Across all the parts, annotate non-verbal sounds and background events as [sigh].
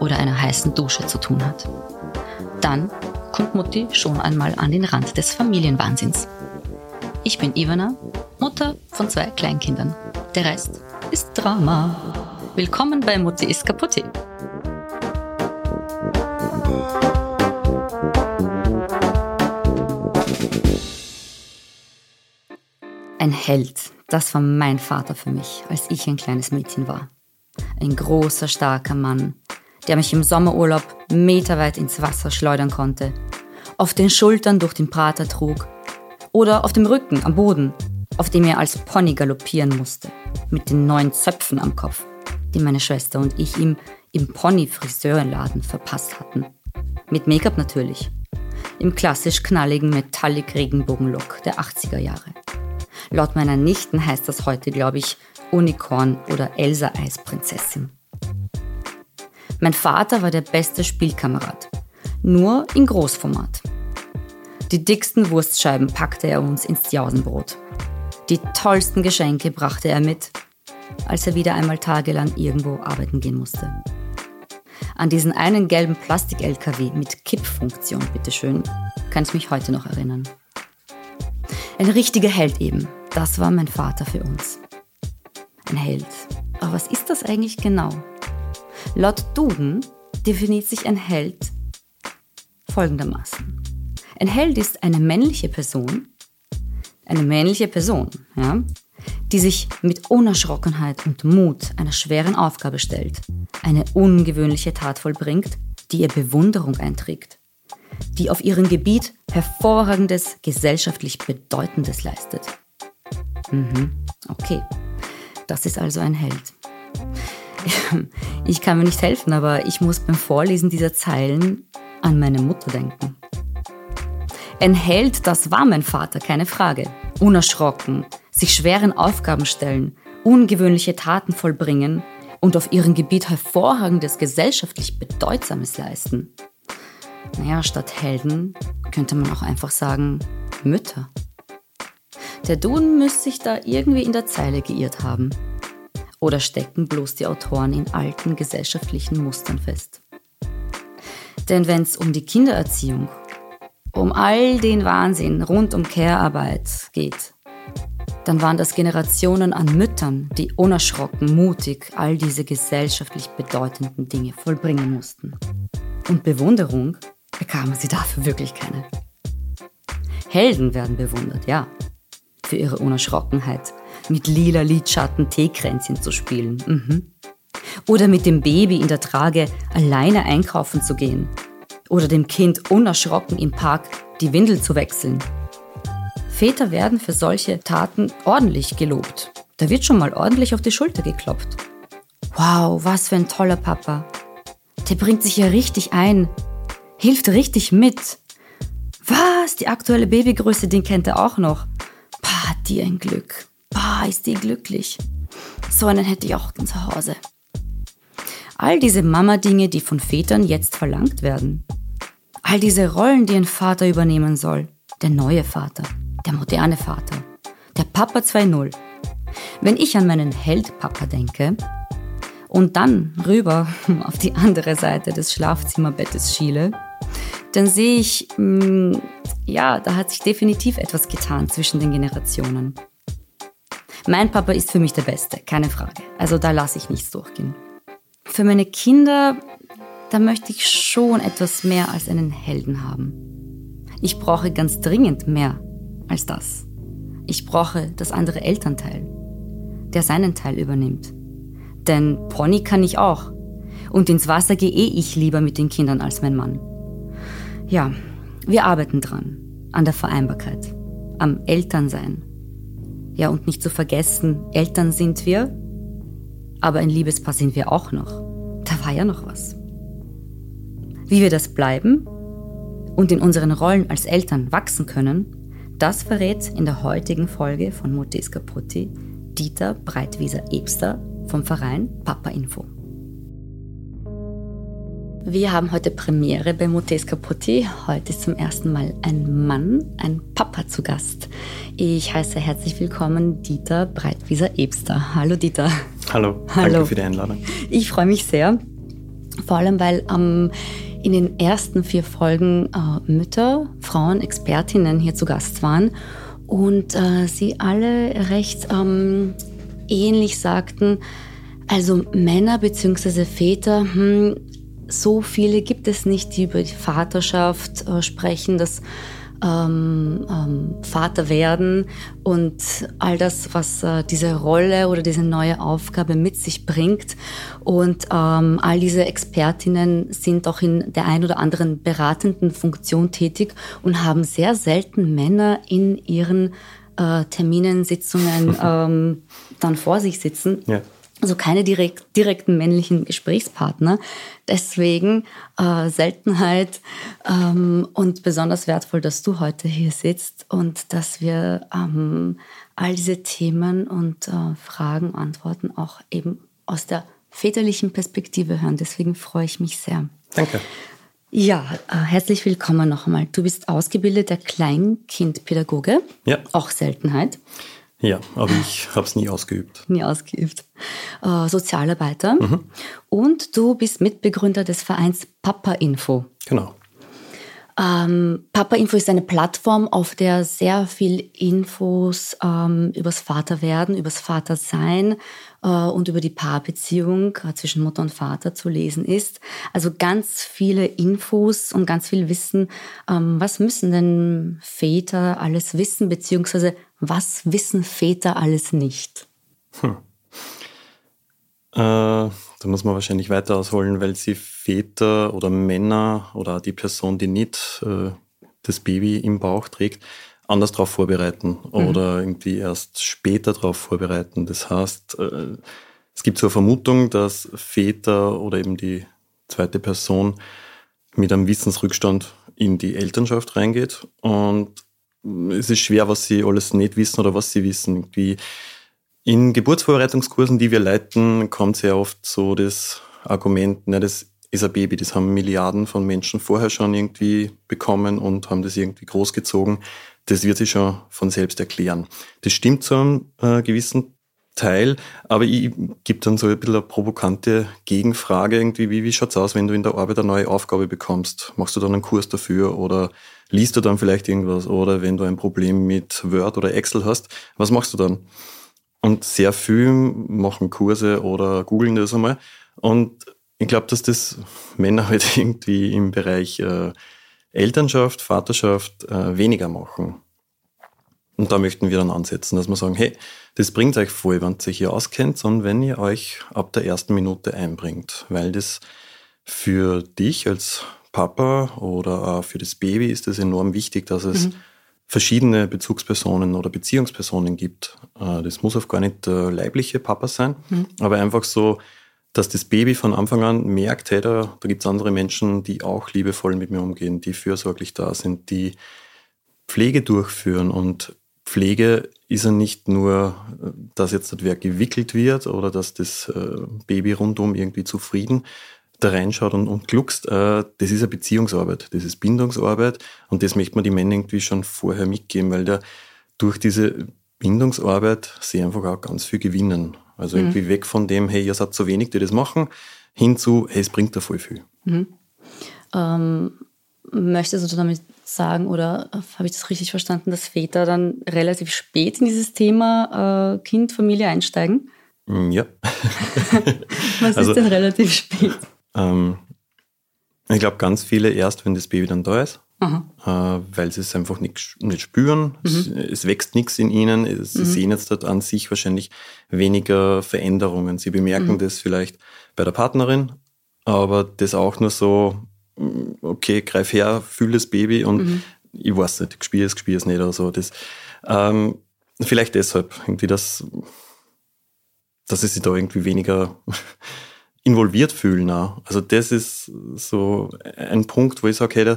oder einer heißen Dusche zu tun hat. Dann kommt Mutti schon einmal an den Rand des Familienwahnsinns. Ich bin Ivana, Mutter von zwei Kleinkindern. Der Rest ist Drama. Willkommen bei Mutti ist kaputt. Ein Held, das war mein Vater für mich, als ich ein kleines Mädchen war. Ein großer, starker Mann, der mich im Sommerurlaub meterweit ins Wasser schleudern konnte, auf den Schultern durch den Prater trug oder auf dem Rücken am Boden, auf dem er als Pony galoppieren musste, mit den neuen Zöpfen am Kopf, die meine Schwester und ich ihm im Pony-Friseurenladen verpasst hatten. Mit Make-up natürlich. Im klassisch knalligen Metallic-Regenbogen-Look der 80er Jahre. Laut meiner Nichten heißt das heute, glaube ich, Unicorn oder Elsa Eisprinzessin. Mein Vater war der beste Spielkamerad, nur in Großformat. Die dicksten Wurstscheiben packte er uns ins Jausenbrot. Die tollsten Geschenke brachte er mit, als er wieder einmal tagelang irgendwo arbeiten gehen musste. An diesen einen gelben Plastik-LKW mit Kippfunktion, bitteschön, kann ich mich heute noch erinnern. Ein richtiger Held eben, das war mein Vater für uns. Ein Held. Aber was ist das eigentlich genau? Laut Duden definiert sich ein Held folgendermaßen. Ein Held ist eine männliche Person, eine männliche Person, ja, die sich mit Unerschrockenheit und Mut einer schweren Aufgabe stellt, eine ungewöhnliche Tat vollbringt, die ihr Bewunderung einträgt, die auf ihrem Gebiet hervorragendes, gesellschaftlich Bedeutendes leistet. Mhm, okay, das ist also ein Held. Ich kann mir nicht helfen, aber ich muss beim Vorlesen dieser Zeilen an meine Mutter denken. Ein Held, das war mein Vater, keine Frage. Unerschrocken, sich schweren Aufgaben stellen, ungewöhnliche Taten vollbringen und auf ihrem Gebiet hervorragendes gesellschaftlich Bedeutsames leisten. Naja, statt Helden könnte man auch einfach sagen Mütter. Der Duden müsste sich da irgendwie in der Zeile geirrt haben. Oder stecken bloß die Autoren in alten gesellschaftlichen Mustern fest? Denn wenn es um die Kindererziehung, um all den Wahnsinn rund um Care-Arbeit geht, dann waren das Generationen an Müttern, die unerschrocken, mutig all diese gesellschaftlich bedeutenden Dinge vollbringen mussten. Und Bewunderung bekamen sie dafür wirklich keine. Helden werden bewundert, ja, für ihre Unerschrockenheit, mit lila Lidschatten Teekränzchen zu spielen. Mhm. Oder mit dem Baby in der Trage alleine einkaufen zu gehen. Oder dem Kind unerschrocken im Park die Windel zu wechseln. Väter werden für solche Taten ordentlich gelobt. Da wird schon mal ordentlich auf die Schulter geklopft. Wow, was für ein toller Papa. Der bringt sich ja richtig ein. Hilft richtig mit. Was? Die aktuelle Babygröße, den kennt er auch noch. Pah, die ein Glück. Bah, ist die glücklich. So einen hätte ich auch zu Hause. All diese Mama-Dinge, die von Vätern jetzt verlangt werden. All diese Rollen, die ein Vater übernehmen soll. Der neue Vater, der moderne Vater, der Papa 2.0. Wenn ich an meinen Held-Papa denke und dann rüber [laughs] auf die andere Seite des Schlafzimmerbettes schiele, dann sehe ich, mm, ja, da hat sich definitiv etwas getan zwischen den Generationen. Mein Papa ist für mich der Beste, keine Frage. Also da lasse ich nichts durchgehen. Für meine Kinder, da möchte ich schon etwas mehr als einen Helden haben. Ich brauche ganz dringend mehr als das. Ich brauche das andere Elternteil, der seinen Teil übernimmt. Denn Pony kann ich auch. Und ins Wasser gehe ich lieber mit den Kindern als mein Mann. Ja, wir arbeiten dran, an der Vereinbarkeit, am Elternsein ja, und nicht zu vergessen, Eltern sind wir, aber ein Liebespaar sind wir auch noch. Da war ja noch was. Wie wir das bleiben und in unseren Rollen als Eltern wachsen können, das verrät in der heutigen Folge von Moteska Putti Dieter Breitwieser-Ebster vom Verein Papa Info. Wir haben heute Premiere bei Moteska Putti. Heute ist zum ersten Mal ein Mann, ein Papa zu Gast. Ich heiße herzlich willkommen Dieter Breitwieser-Ebster. Hallo Dieter. Hallo, Hallo, danke für die Einladung. Ich freue mich sehr, vor allem weil ähm, in den ersten vier Folgen äh, Mütter, Frauen, Expertinnen hier zu Gast waren und äh, sie alle recht ähm, ähnlich sagten, also Männer bzw. Väter, hm, so viele gibt es nicht, die über die Vaterschaft äh, sprechen, das ähm, ähm, Vater werden und all das, was äh, diese Rolle oder diese neue Aufgabe mit sich bringt. Und ähm, all diese Expertinnen sind auch in der ein oder anderen beratenden Funktion tätig und haben sehr selten Männer in ihren äh, Terminen, Sitzungen [laughs] ähm, dann vor sich sitzen. Ja also keine direkt, direkten männlichen Gesprächspartner. Deswegen äh, Seltenheit ähm, und besonders wertvoll, dass du heute hier sitzt und dass wir ähm, all diese Themen und äh, Fragen, Antworten auch eben aus der väterlichen Perspektive hören. Deswegen freue ich mich sehr. Danke. Ja, äh, herzlich willkommen noch einmal. Du bist ausgebildeter Kleinkindpädagoge. Ja. Auch Seltenheit. Ja, aber ich habe es nie ausgeübt. Nie ausgeübt. Äh, Sozialarbeiter. Mhm. Und du bist Mitbegründer des Vereins Papa Info. Genau. Ähm, Papa Info ist eine Plattform, auf der sehr viel Infos ähm, übers Vaterwerden, übers Vatersein äh, und über die Paarbeziehung äh, zwischen Mutter und Vater zu lesen ist. Also ganz viele Infos und ganz viel Wissen. Ähm, was müssen denn Väter alles wissen, beziehungsweise was wissen Väter alles nicht? Hm. Äh, da muss man wahrscheinlich weiter ausholen, weil sie Väter oder Männer oder die Person, die nicht äh, das Baby im Bauch trägt, anders darauf vorbereiten mhm. oder irgendwie erst später darauf vorbereiten. Das heißt, äh, es gibt so eine Vermutung, dass Väter oder eben die zweite Person mit einem Wissensrückstand in die Elternschaft reingeht und es ist schwer, was sie alles nicht wissen oder was sie wissen. Irgendwie in Geburtsvorbereitungskursen, die wir leiten, kommt sehr oft so das Argument, ne, das ist ein Baby, das haben Milliarden von Menschen vorher schon irgendwie bekommen und haben das irgendwie großgezogen. Das wird sich schon von selbst erklären. Das stimmt zu einem äh, gewissen Teil, aber ich gebe dann so ein bisschen eine provokante Gegenfrage irgendwie, wie, wie schaut's aus, wenn du in der Arbeit eine neue Aufgabe bekommst? Machst du dann einen Kurs dafür oder liest du dann vielleicht irgendwas? Oder wenn du ein Problem mit Word oder Excel hast, was machst du dann? Und sehr viel machen Kurse oder googeln das einmal. Und ich glaube, dass das Männer halt [laughs] irgendwie im Bereich äh, Elternschaft, Vaterschaft äh, weniger machen. Und da möchten wir dann ansetzen, dass wir sagen, hey, das bringt euch voll, wenn ihr euch hier auskennt, sondern wenn ihr euch ab der ersten Minute einbringt, weil das für dich als Papa oder auch für das Baby ist es enorm wichtig, dass es mhm. verschiedene Bezugspersonen oder Beziehungspersonen gibt. Äh, das muss auch gar nicht der leibliche Papa sein, mhm. aber einfach so, dass das Baby von Anfang an merkt, hey, da, da gibt es andere Menschen, die auch liebevoll mit mir umgehen, die fürsorglich da sind, die Pflege durchführen. Und Pflege ist ja nicht nur, dass jetzt das Werk gewickelt wird oder dass das äh, Baby rundum irgendwie zufrieden da reinschaut und, und gluckst, äh, das ist eine Beziehungsarbeit, das ist Bindungsarbeit und das möchte man die Männer irgendwie schon vorher mitgeben, weil da durch diese Bindungsarbeit sie einfach auch ganz viel gewinnen. Also mhm. irgendwie weg von dem, hey, ihr seid so wenig, die das machen, hin zu, hey, es bringt da voll viel. Mhm. Ähm, möchtest du damit sagen, oder habe ich das richtig verstanden, dass Väter dann relativ spät in dieses Thema äh, Kind, Familie einsteigen? Mm, ja. [laughs] Was also, ist denn relativ spät? Ähm, ich glaube, ganz viele erst, wenn das Baby dann da ist, äh, weil sie es einfach nicht, nicht spüren. Mhm. Es, es, wächst nichts in ihnen. Es, sie mhm. sehen jetzt dort an sich wahrscheinlich weniger Veränderungen. Sie bemerken mhm. das vielleicht bei der Partnerin, aber das auch nur so, mm, okay, greif her, fühl das Baby und mhm. ich weiß nicht, ich spiele es, ich spiele es nicht oder so. Das, ähm, vielleicht deshalb irgendwie, dass, dass es sich da irgendwie weniger involviert fühlen auch. Also das ist so ein Punkt, wo ich sage, hey,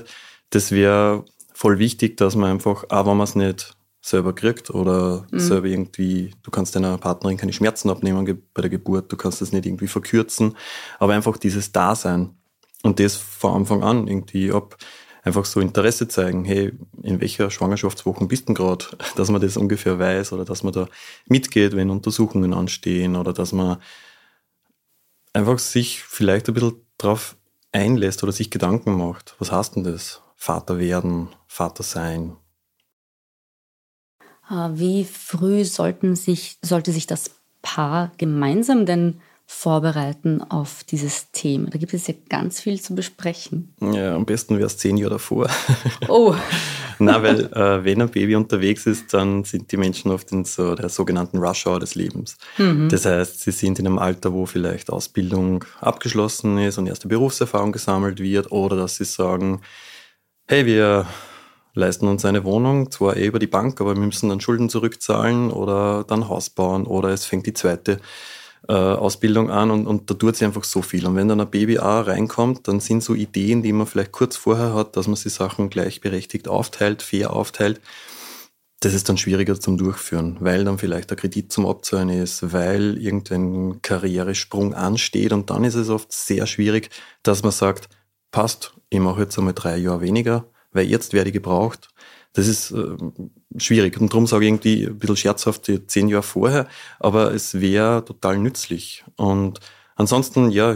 das wäre voll wichtig, dass man einfach, auch wenn man es nicht selber kriegt oder mhm. selber irgendwie, du kannst deiner Partnerin keine Schmerzen abnehmen bei der Geburt, du kannst das nicht irgendwie verkürzen, aber einfach dieses Dasein und das von Anfang an irgendwie ab einfach so Interesse zeigen, hey, in welcher Schwangerschaftswoche bist du gerade, [laughs] dass man das ungefähr weiß oder dass man da mitgeht, wenn Untersuchungen anstehen oder dass man einfach sich vielleicht ein bisschen drauf einlässt oder sich Gedanken macht. Was heißt denn das? Vater werden, Vater sein, äh, wie früh sollten sich, sollte sich das Paar gemeinsam denn vorbereiten auf dieses Thema? Da gibt es ja ganz viel zu besprechen. Ja, am besten wäre es zehn Jahre davor. Oh. [laughs] Na, weil äh, wenn ein Baby unterwegs ist, dann sind die Menschen oft in so der sogenannten Rush Hour des Lebens. Mhm. Das heißt, sie sind in einem Alter, wo vielleicht Ausbildung abgeschlossen ist und erste Berufserfahrung gesammelt wird oder dass sie sagen, hey, wir leisten uns eine Wohnung, zwar eh über die Bank, aber wir müssen dann Schulden zurückzahlen oder dann Haus bauen oder es fängt die zweite äh, Ausbildung an und, und da tut sich einfach so viel. Und wenn dann ein Baby auch reinkommt, dann sind so Ideen, die man vielleicht kurz vorher hat, dass man die Sachen gleichberechtigt aufteilt, fair aufteilt. Das ist dann schwieriger zum Durchführen, weil dann vielleicht der Kredit zum Abzahlen ist, weil irgendein Karrieresprung ansteht und dann ist es oft sehr schwierig, dass man sagt, passt, ich mache jetzt einmal drei Jahre weniger, weil jetzt werde ich gebraucht. Das ist äh, schwierig. Und darum sage ich irgendwie ein bisschen scherzhaft zehn Jahre vorher, aber es wäre total nützlich. Und ansonsten, ja,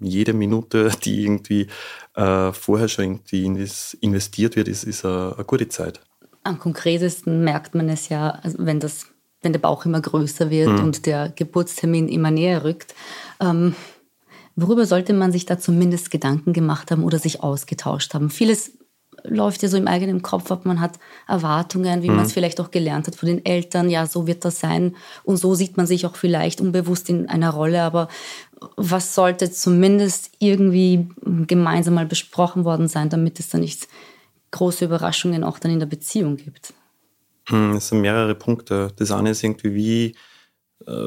jede Minute, die irgendwie äh, vorher schon irgendwie in das investiert wird, ist, ist eine, eine gute Zeit. Am konkretesten merkt man es ja, also wenn das wenn der Bauch immer größer wird mhm. und der Geburtstermin immer näher rückt. Ähm, worüber sollte man sich da zumindest Gedanken gemacht haben oder sich ausgetauscht haben? Vieles läuft ja so im eigenen Kopf ab. Man hat Erwartungen, wie mhm. man es vielleicht auch gelernt hat von den Eltern. Ja, so wird das sein. Und so sieht man sich auch vielleicht unbewusst in einer Rolle. Aber was sollte zumindest irgendwie gemeinsam mal besprochen worden sein, damit es da nicht große Überraschungen auch dann in der Beziehung gibt? Hm, es sind mehrere Punkte. Das eine ist irgendwie, wie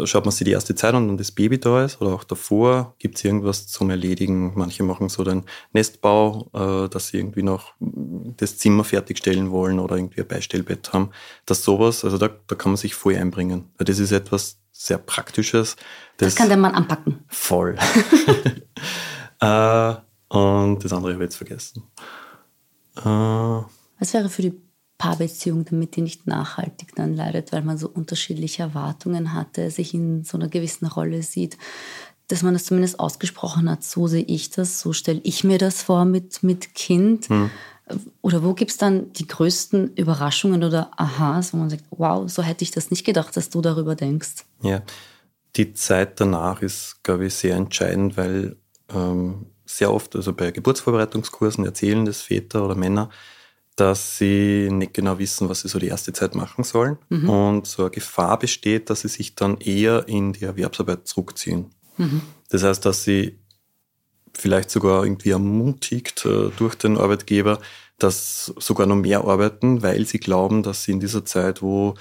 schaut man sich die erste Zeit an, wenn das Baby da ist oder auch davor, gibt es irgendwas zum Erledigen. Manche machen so den Nestbau, äh, dass sie irgendwie noch das Zimmer fertigstellen wollen oder irgendwie ein Beistellbett haben. Das sowas, also da, da kann man sich voll einbringen. Weil das ist etwas sehr Praktisches. Das, das kann der Mann anpacken. Voll. [laughs] äh, und das andere habe ich jetzt vergessen. Äh, Was wäre für die Paarbeziehung, damit die nicht nachhaltig dann leidet, weil man so unterschiedliche Erwartungen hatte, sich in so einer gewissen Rolle sieht, dass man das zumindest ausgesprochen hat, so sehe ich das, so stelle ich mir das vor mit, mit Kind. Hm. Oder wo gibt es dann die größten Überraschungen oder Aha's, wo man sagt, wow, so hätte ich das nicht gedacht, dass du darüber denkst? Ja, die Zeit danach ist, glaube ich, sehr entscheidend, weil ähm, sehr oft, also bei Geburtsvorbereitungskursen erzählen das Väter oder Männer, dass sie nicht genau wissen, was sie so die erste Zeit machen sollen. Mhm. Und so eine Gefahr besteht, dass sie sich dann eher in die Erwerbsarbeit zurückziehen. Mhm. Das heißt, dass sie vielleicht sogar irgendwie ermutigt äh, durch den Arbeitgeber, dass sogar noch mehr arbeiten, weil sie glauben, dass sie in dieser Zeit, wo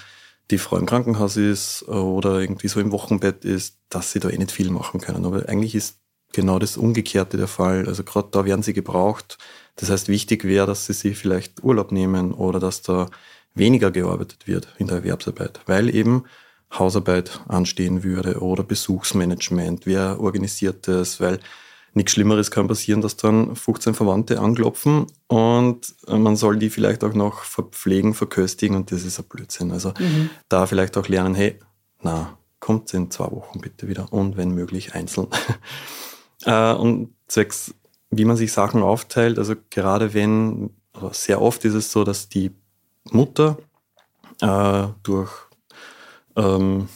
die Frau im Krankenhaus ist äh, oder irgendwie so im Wochenbett ist, dass sie da eh nicht viel machen können. Aber eigentlich ist genau das Umgekehrte der Fall. Also gerade da werden sie gebraucht. Das heißt, wichtig wäre, dass sie sich vielleicht Urlaub nehmen oder dass da weniger gearbeitet wird in der Erwerbsarbeit, weil eben Hausarbeit anstehen würde oder Besuchsmanagement, wer organisiert das, weil nichts Schlimmeres kann passieren, dass dann 15 Verwandte anklopfen und man soll die vielleicht auch noch verpflegen, verköstigen und das ist ein Blödsinn. Also mhm. da vielleicht auch lernen, hey, na, kommt in zwei Wochen bitte wieder und wenn möglich einzeln. [laughs] Äh, und zwecks, wie man sich Sachen aufteilt, also gerade wenn, also sehr oft ist es so, dass die Mutter äh, durch, ähm,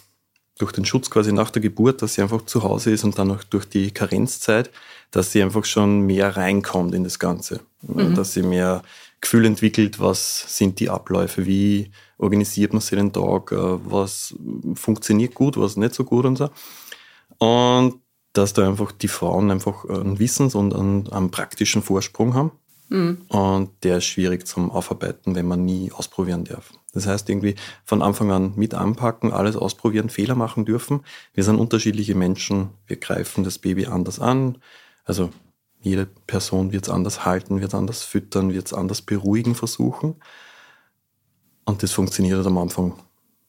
durch den Schutz quasi nach der Geburt, dass sie einfach zu Hause ist und dann auch durch die Karenzzeit, dass sie einfach schon mehr reinkommt in das Ganze. Mhm. Dass sie mehr Gefühl entwickelt, was sind die Abläufe, wie organisiert man sich den Tag, äh, was funktioniert gut, was nicht so gut und so. Und dass da einfach die Frauen einfach einen Wissens- und einen, einen praktischen Vorsprung haben. Mhm. Und der ist schwierig zum Aufarbeiten, wenn man nie ausprobieren darf. Das heißt, irgendwie von Anfang an mit anpacken, alles ausprobieren, Fehler machen dürfen. Wir sind unterschiedliche Menschen, wir greifen das Baby anders an. Also jede Person wird es anders halten, wird es anders füttern, wird es anders beruhigen versuchen. Und das funktioniert halt am Anfang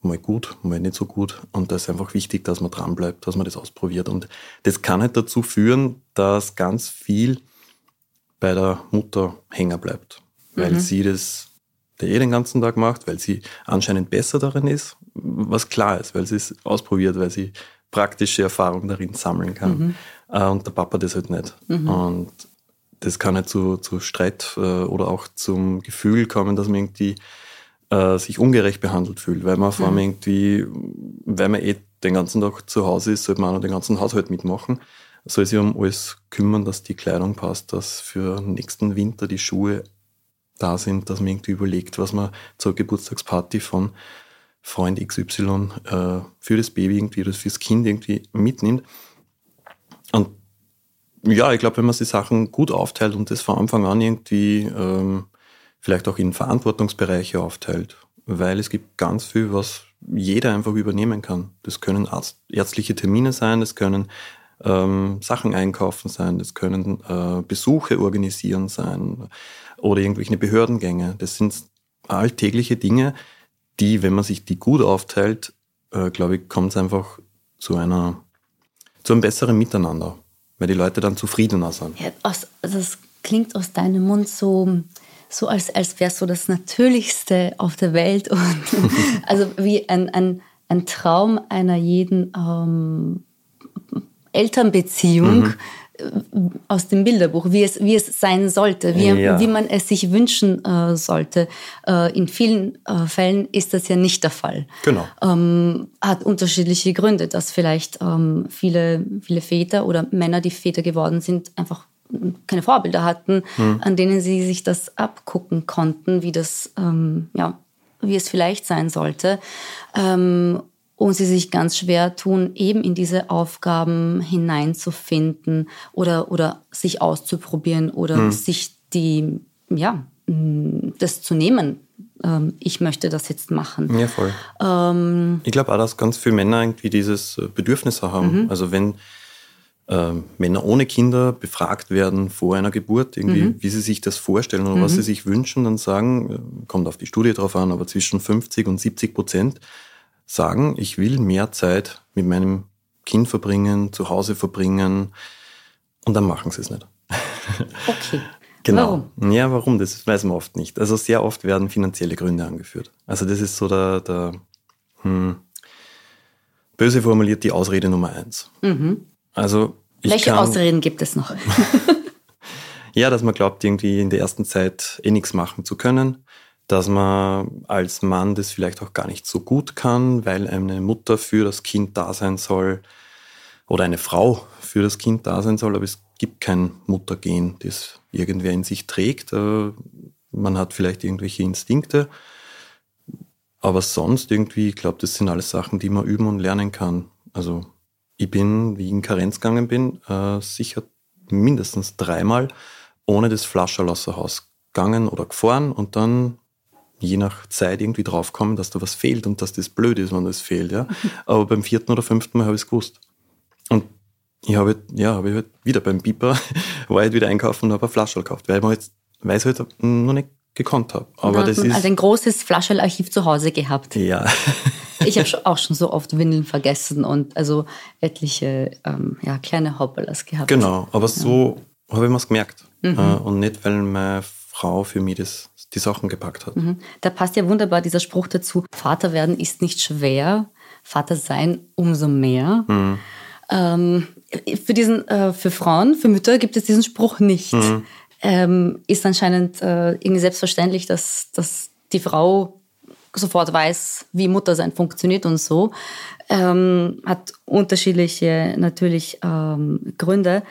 mal gut, mal nicht so gut. Und da ist einfach wichtig, dass man dranbleibt, dass man das ausprobiert. Und das kann halt dazu führen, dass ganz viel bei der Mutter hängen bleibt, weil mhm. sie das eh den ganzen Tag macht, weil sie anscheinend besser darin ist, was klar ist, weil sie es ausprobiert, weil sie praktische Erfahrung darin sammeln kann. Mhm. Äh, und der Papa das halt nicht. Mhm. Und das kann halt zu, zu Streit äh, oder auch zum Gefühl kommen, dass man irgendwie äh, sich ungerecht behandelt fühlt, weil man vor allem mhm. irgendwie, weil man eh den ganzen Tag zu Hause ist, sollte man auch den ganzen Haushalt mitmachen soll sich um alles kümmern, dass die Kleidung passt, dass für nächsten Winter die Schuhe da sind, dass man irgendwie überlegt, was man zur Geburtstagsparty von Freund XY äh, für das Baby irgendwie oder fürs Kind irgendwie mitnimmt. Und ja, ich glaube, wenn man die Sachen gut aufteilt und das von Anfang an irgendwie ähm, vielleicht auch in Verantwortungsbereiche aufteilt, weil es gibt ganz viel, was jeder einfach übernehmen kann. Das können Arzt, ärztliche Termine sein, das können ähm, Sachen einkaufen sein, das können äh, Besuche organisieren sein oder irgendwelche Behördengänge. Das sind alltägliche Dinge, die, wenn man sich die gut aufteilt, äh, glaube ich, kommt es einfach zu einer zu einem besseren Miteinander, weil die Leute dann zufriedener sind. Ja, also das klingt aus deinem Mund so, so als, als wäre es so das Natürlichste auf der Welt. Und [laughs] also wie ein, ein, ein Traum einer jeden ähm, Elternbeziehung mhm. aus dem Bilderbuch, wie es, wie es sein sollte, wie, ja. wie man es sich wünschen äh, sollte. Äh, in vielen äh, Fällen ist das ja nicht der Fall. Genau. Ähm, hat unterschiedliche Gründe, dass vielleicht ähm, viele, viele Väter oder Männer, die Väter geworden sind, einfach keine Vorbilder hatten, mhm. an denen sie sich das abgucken konnten, wie das, ähm, ja, wie es vielleicht sein sollte. Ähm, und sie sich ganz schwer tun, eben in diese Aufgaben hineinzufinden oder, oder sich auszuprobieren oder hm. sich die, ja, das zu nehmen. Ähm, ich möchte das jetzt machen. Ja, voll. Ähm, ich glaube auch, dass ganz viele Männer irgendwie dieses äh, Bedürfnis haben. Mhm. Also wenn äh, Männer ohne Kinder befragt werden vor einer Geburt, irgendwie, mhm. wie sie sich das vorstellen oder mhm. was sie sich wünschen, dann sagen, äh, kommt auf die Studie drauf an, aber zwischen 50 und 70 Prozent sagen, ich will mehr Zeit mit meinem Kind verbringen, zu Hause verbringen und dann machen sie es nicht. [laughs] Okay. Genau. Warum? Ja, warum? Das weiß man oft nicht. Also sehr oft werden finanzielle Gründe angeführt. Also das ist so der, der hm, böse formuliert die Ausrede Nummer eins. Mhm. Also welche kann, Ausreden gibt es noch? [laughs] [laughs] ja, dass man glaubt, irgendwie in der ersten Zeit eh nichts machen zu können dass man als Mann das vielleicht auch gar nicht so gut kann, weil eine Mutter für das Kind da sein soll oder eine Frau für das Kind da sein soll, aber es gibt kein Muttergen, das irgendwer in sich trägt. Äh, man hat vielleicht irgendwelche Instinkte, aber sonst irgendwie, ich glaube, das sind alles Sachen, die man üben und lernen kann. Also ich bin, wie ich in Karenz gegangen bin, äh, sicher mindestens dreimal ohne das Flascherl außer Haus gegangen oder gefahren und dann je nach Zeit irgendwie draufkommen, dass da was fehlt und dass das blöd ist, wenn das fehlt. Ja? [laughs] Aber beim vierten oder fünften Mal habe ich es gewusst. Und ich habe ja, habe ich halt wieder beim Biper, [laughs] war ich halt wieder einkaufen und habe eine Flasche gekauft, weil, man jetzt, weil ich es halt noch nicht gekonnt habe. Aber das ist also ein großes Flaschelarchiv zu Hause gehabt. Ja. [laughs] ich habe auch schon so oft Windeln vergessen und also etliche ähm, ja, kleine Hoppelas gehabt. Genau, aber so habe ich mir es gemerkt. Mhm. Äh, und nicht, weil meine Frau für mich das die Sachen gepackt hat. Mhm. Da passt ja wunderbar dieser Spruch dazu, Vater werden ist nicht schwer, Vater sein umso mehr. Mhm. Ähm, für, diesen, äh, für Frauen, für Mütter gibt es diesen Spruch nicht. Ähm, ist anscheinend äh, irgendwie selbstverständlich, dass, dass die Frau sofort weiß, wie Muttersein funktioniert und so. Ähm, hat unterschiedliche natürlich ähm, Gründe.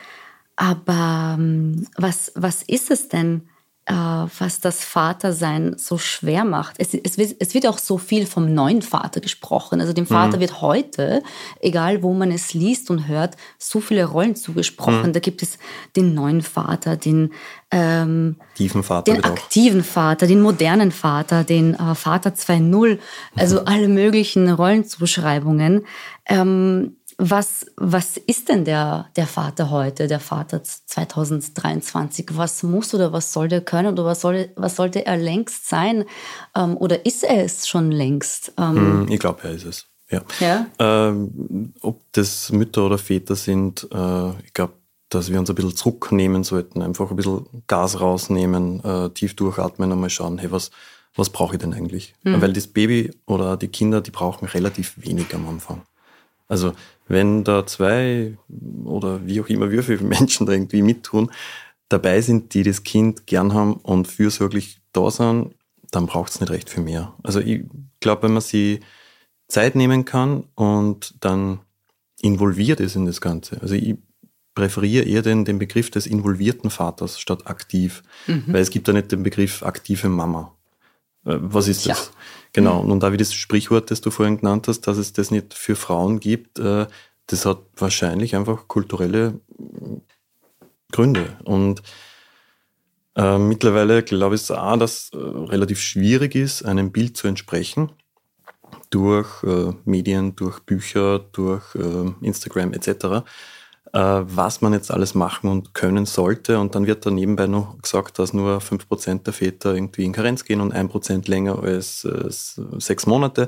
Aber ähm, was, was ist es denn, was das Vatersein so schwer macht. Es, es, es, wird auch so viel vom neuen Vater gesprochen. Also dem Vater mhm. wird heute, egal wo man es liest und hört, so viele Rollen zugesprochen. Mhm. Da gibt es den neuen Vater, den ähm, Vater den aktiven Vater, den modernen Vater, den äh, Vater 2.0, also mhm. alle möglichen Rollenzuschreibungen. Ähm, was, was ist denn der, der Vater heute, der Vater 2023? Was muss oder was soll der können oder was, soll, was sollte er längst sein? Ähm, oder ist er es schon längst? Ähm, hm, ich glaube, er ist es. Ja. ja? Ähm, ob das Mütter oder Väter sind, äh, ich glaube, dass wir uns ein bisschen zurücknehmen sollten, einfach ein bisschen Gas rausnehmen, äh, tief durchatmen und mal schauen, hey, was, was brauche ich denn eigentlich? Mhm. Weil das Baby oder die Kinder, die brauchen relativ wenig am Anfang. Also wenn da zwei oder wie auch immer, wie viele Menschen da irgendwie mittun, dabei sind, die das Kind gern haben und fürsorglich da sind, dann braucht es nicht recht viel mehr. Also ich glaube, wenn man sie Zeit nehmen kann und dann involviert ist in das Ganze. Also ich präferiere eher den, den Begriff des involvierten Vaters statt aktiv, mhm. weil es gibt da nicht den Begriff aktive Mama. Äh, was ist das? Ja. Genau. Mhm. Und da wie das Sprichwort, das du vorhin genannt hast, dass es das nicht für Frauen gibt, äh, das hat wahrscheinlich einfach kulturelle Gründe. Und äh, mittlerweile glaube ich auch, dass äh, relativ schwierig ist, einem Bild zu entsprechen durch äh, Medien, durch Bücher, durch äh, Instagram etc äh, was man jetzt alles machen und können sollte. Und dann wird da nebenbei noch gesagt, dass nur 5% der Väter irgendwie in Karenz gehen und 1% länger als äh, sechs Monate.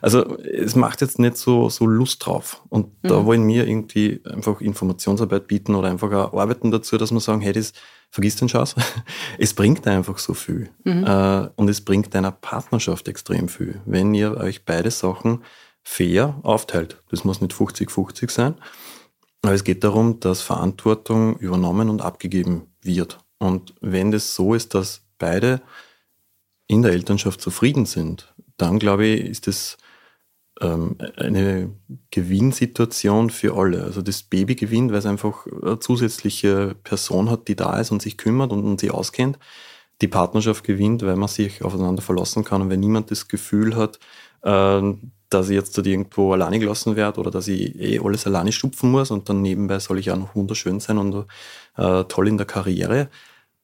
Also es macht jetzt nicht so, so Lust drauf. Und mhm. da wollen wir irgendwie einfach Informationsarbeit bieten oder einfach auch arbeiten dazu, dass wir sagen, hey, das vergiss den Schatz. [laughs] Es bringt einfach so viel. Mhm. Äh, und es bringt deiner Partnerschaft extrem viel. Wenn ihr euch beide Sachen fair aufteilt. Das muss nicht 50-50 sein. Aber es geht darum, dass Verantwortung übernommen und abgegeben wird. Und wenn das so ist, dass beide in der Elternschaft zufrieden sind, dann glaube ich, ist das ähm, eine Gewinnsituation für alle. Also das Baby gewinnt, weil es einfach eine zusätzliche Person hat, die da ist und sich kümmert und, und sie auskennt. Die Partnerschaft gewinnt, weil man sich aufeinander verlassen kann und wenn niemand das Gefühl hat, äh, dass ich jetzt dort irgendwo alleine gelassen werde oder dass ich eh alles alleine stupfen muss und dann nebenbei soll ich auch noch wunderschön sein und äh, toll in der Karriere.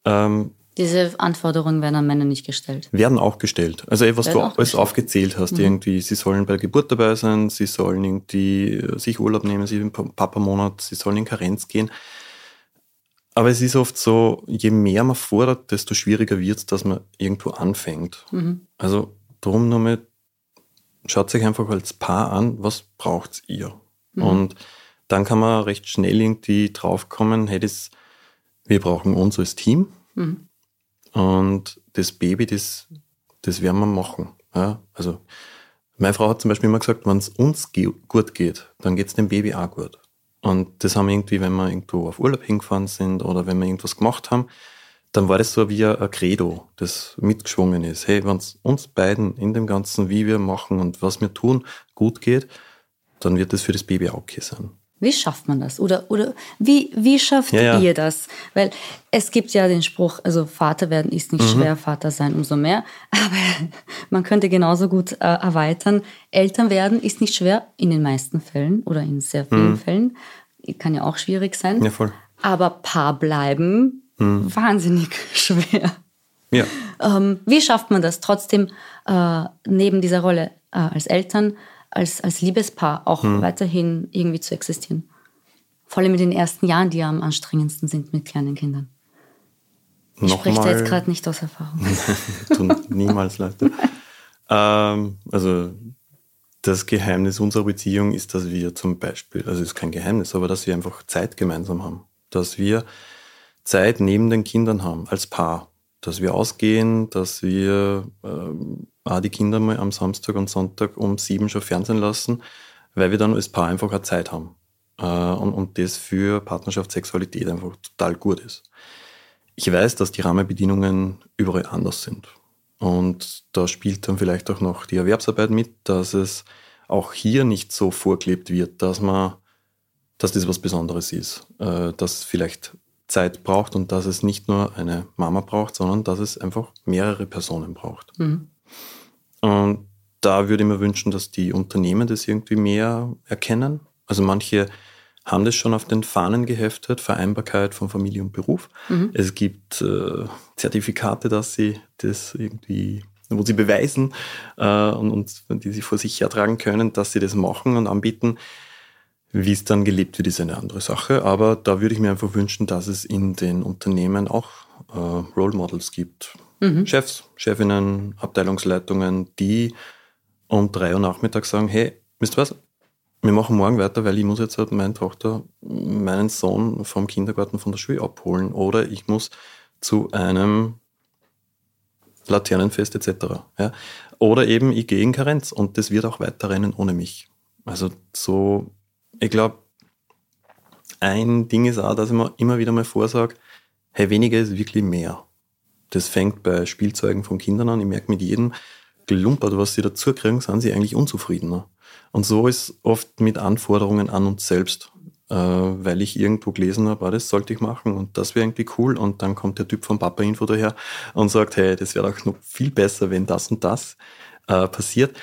Ähm, Diese Anforderungen werden an Männer nicht gestellt. Werden auch gestellt. Also eh, was werden du alles gestellt. aufgezählt hast, mhm. irgendwie, sie sollen bei der Geburt dabei sein, sie sollen irgendwie äh, sich Urlaub nehmen, sie im Papa-Monat, sie sollen in Karenz gehen. Aber es ist oft so, je mehr man fordert, desto schwieriger wird es, dass man irgendwo anfängt. Mhm. Also darum nochmal schaut sich einfach als Paar an, was braucht ihr? Mhm. Und dann kann man recht schnell irgendwie draufkommen, hey, das, wir brauchen uns als Team. Mhm. Und das Baby, das, das werden wir machen. Ja, also meine Frau hat zum Beispiel immer gesagt, wenn es uns gut geht, dann geht es dem Baby auch gut. Und das haben wir irgendwie, wenn wir irgendwo auf Urlaub hingefahren sind oder wenn wir irgendwas gemacht haben, dann war das so wie ein Credo, das mitgeschwungen ist. Hey, wenn es uns beiden in dem Ganzen, wie wir machen und was wir tun, gut geht, dann wird das für das Baby auch okay sein. Wie schafft man das? Oder, oder wie, wie schafft ja, ja. ihr das? Weil es gibt ja den Spruch, also Vater werden ist nicht mhm. schwer, Vater sein umso mehr. [laughs] Aber man könnte genauso gut äh, erweitern, Eltern werden ist nicht schwer, in den meisten Fällen oder in sehr vielen mhm. Fällen. Kann ja auch schwierig sein. Ja, voll. Aber Paar bleiben mhm. wahnsinnig [laughs] schwer. Ja. Ähm, wie schafft man das trotzdem äh, neben dieser Rolle äh, als Eltern, als, als Liebespaar auch mhm. weiterhin irgendwie zu existieren? Vor allem in den ersten Jahren, die ja am anstrengendsten sind mit kleinen Kindern. Ich spreche da jetzt gerade nicht aus Erfahrung. [laughs] Tun niemals Leute. ähm, also das Geheimnis unserer Beziehung ist, dass wir zum Beispiel, also es ist kein Geheimnis, aber dass wir einfach Zeit gemeinsam haben. Dass wir Zeit neben den Kindern haben, als Paar. Dass wir ausgehen, dass wir auch die Kinder mal am Samstag und Sonntag um sieben schon fernsehen lassen, weil wir dann als Paar einfach eine Zeit haben. Äh, und, und das für Partnerschaft, Sexualität einfach total gut ist. Ich weiß, dass die Rahmenbedingungen überall anders sind. Und da spielt dann vielleicht auch noch die Erwerbsarbeit mit, dass es auch hier nicht so vorgelebt wird, dass man, dass das was Besonderes ist. Äh, dass vielleicht Zeit braucht und dass es nicht nur eine Mama braucht, sondern dass es einfach mehrere Personen braucht. Mhm. Und da würde ich mir wünschen, dass die Unternehmen das irgendwie mehr erkennen. Also manche haben das schon auf den Fahnen geheftet, Vereinbarkeit von Familie und Beruf. Mhm. Es gibt äh, Zertifikate, dass sie das irgendwie, wo sie beweisen äh, und, und die sie vor sich hertragen können, dass sie das machen und anbieten. Wie es dann gelebt wird, ist eine andere Sache. Aber da würde ich mir einfach wünschen, dass es in den Unternehmen auch äh, Role Models gibt. Mhm. Chefs, Chefinnen, Abteilungsleitungen, die um drei Uhr nachmittags sagen, hey, wisst ihr was? Wir machen morgen weiter, weil ich muss jetzt halt meine Tochter, meinen Sohn vom Kindergarten von der Schule abholen oder ich muss zu einem Laternenfest etc. Ja? Oder eben ich gehe in Karenz und das wird auch weiterrennen ohne mich. Also so, ich glaube, ein Ding ist auch, dass ich mir immer wieder mal vorsage, hey, weniger ist wirklich mehr. Das fängt bei Spielzeugen von Kindern an. Ich merke mit jedem Gelumpert, was sie dazu kriegen, sind sie eigentlich unzufriedener. Und so ist oft mit Anforderungen an uns selbst, äh, weil ich irgendwo gelesen habe, ah, das sollte ich machen und das wäre irgendwie cool. Und dann kommt der Typ vom Papa Info daher und sagt, hey, das wäre doch noch viel besser, wenn das und das äh, passiert.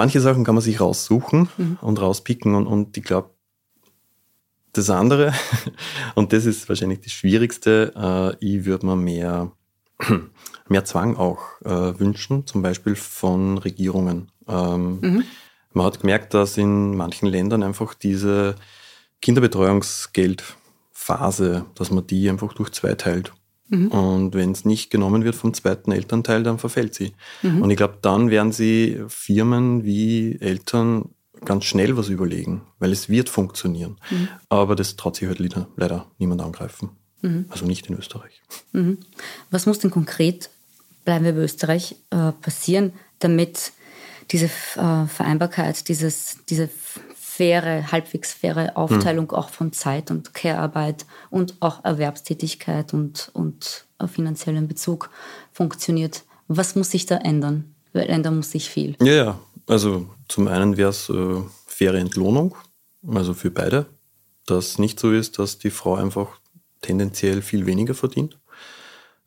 Manche Sachen kann man sich raussuchen mhm. und rauspicken und, und ich glaube, das andere, [laughs] und das ist wahrscheinlich das Schwierigste, äh, ich würde mir mehr, [clears throat] mehr Zwang auch äh, wünschen, zum Beispiel von Regierungen. Ähm, mhm. Man hat gemerkt, dass in manchen Ländern einfach diese Kinderbetreuungsgeldphase, dass man die einfach durch zwei teilt. Mhm. Und wenn es nicht genommen wird vom zweiten Elternteil, dann verfällt sie. Mhm. Und ich glaube, dann werden sie Firmen wie Eltern ganz schnell was überlegen, weil es wird funktionieren. Mhm. Aber das traut sich halt leider niemand angreifen. Mhm. Also nicht in Österreich. Mhm. Was muss denn konkret, bleiben wir bei Österreich, äh, passieren, damit diese äh, Vereinbarkeit, dieses, diese faire, halbwegs faire Aufteilung mhm. auch von Zeit und Care-Arbeit und auch Erwerbstätigkeit und, und finanziellen Bezug funktioniert? Was muss sich da ändern? Weil ändern muss sich viel. Ja, ja. Also zum einen wäre es äh, faire Entlohnung, also für beide, dass nicht so ist, dass die Frau einfach tendenziell viel weniger verdient.